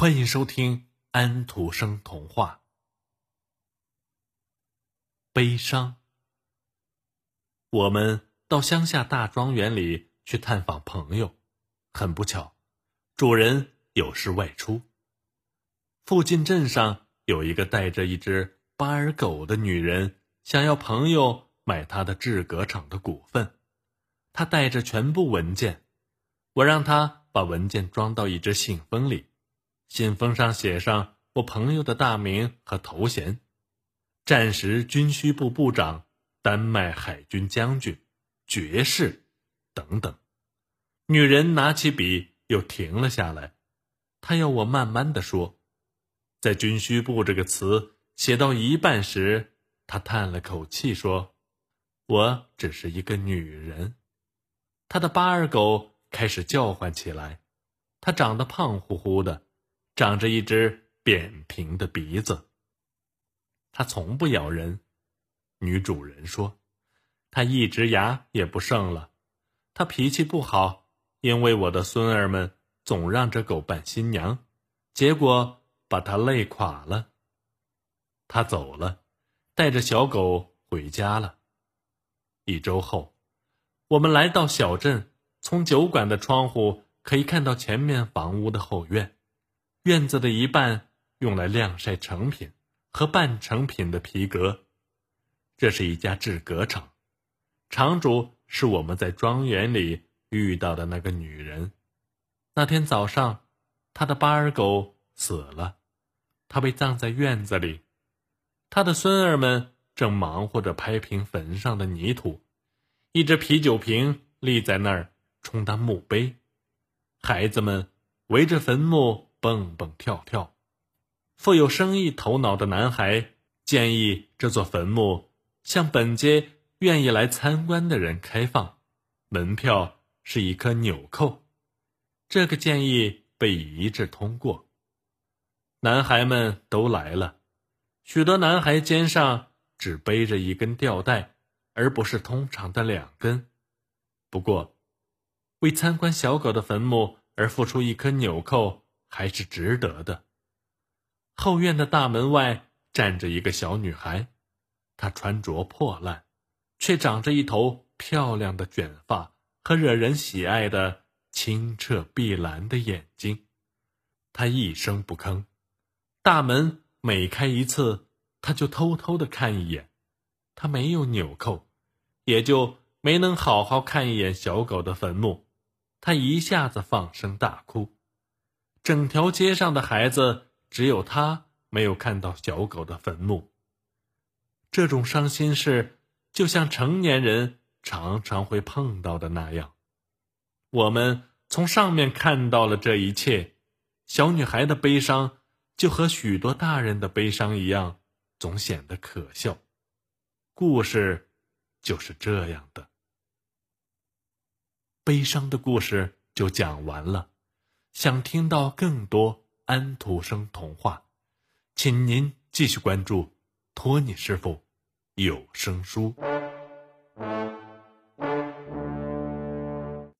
欢迎收听安徒生童话《悲伤》。我们到乡下大庄园里去探访朋友，很不巧，主人有事外出。附近镇上有一个带着一只巴尔狗的女人，想要朋友买她的制革厂的股份。她带着全部文件，我让她把文件装到一只信封里，信封上写上我朋友的大名和头衔：战时军需部部长、丹麦海军将军、爵士等等。女人拿起笔又停了下来，她要我慢慢的说。在“军需部”这个词写到一半时，他叹了口气说：“我只是一个女人。”他的巴尔狗开始叫唤起来。它长得胖乎乎的，长着一只扁平的鼻子。它从不咬人。女主人说：“它一只牙也不剩了。”它脾气不好，因为我的孙儿们总让这狗扮新娘，结果。把他累垮了。他走了，带着小狗回家了。一周后，我们来到小镇，从酒馆的窗户可以看到前面房屋的后院，院子的一半用来晾晒成品和半成品的皮革。这是一家制革厂，厂主是我们在庄园里遇到的那个女人。那天早上，他的巴尔狗死了。他被葬在院子里，他的孙儿们正忙活着拍平坟上的泥土，一只啤酒瓶立在那儿充当墓碑，孩子们围着坟墓蹦蹦跳跳。富有生意头脑的男孩建议这座坟墓向本街愿意来参观的人开放，门票是一颗纽扣。这个建议被一致通过。男孩们都来了，许多男孩肩上只背着一根吊带，而不是通常的两根。不过，为参观小狗的坟墓而付出一颗纽扣还是值得的。后院的大门外站着一个小女孩，她穿着破烂，却长着一头漂亮的卷发和惹人喜爱的清澈碧蓝的眼睛。她一声不吭。大门每开一次，他就偷偷的看一眼。他没有纽扣，也就没能好好看一眼小狗的坟墓。他一下子放声大哭。整条街上的孩子，只有他没有看到小狗的坟墓。这种伤心事，就像成年人常常会碰到的那样。我们从上面看到了这一切，小女孩的悲伤。就和许多大人的悲伤一样，总显得可笑。故事就是这样的。悲伤的故事就讲完了。想听到更多安徒生童话，请您继续关注托尼师傅有声书。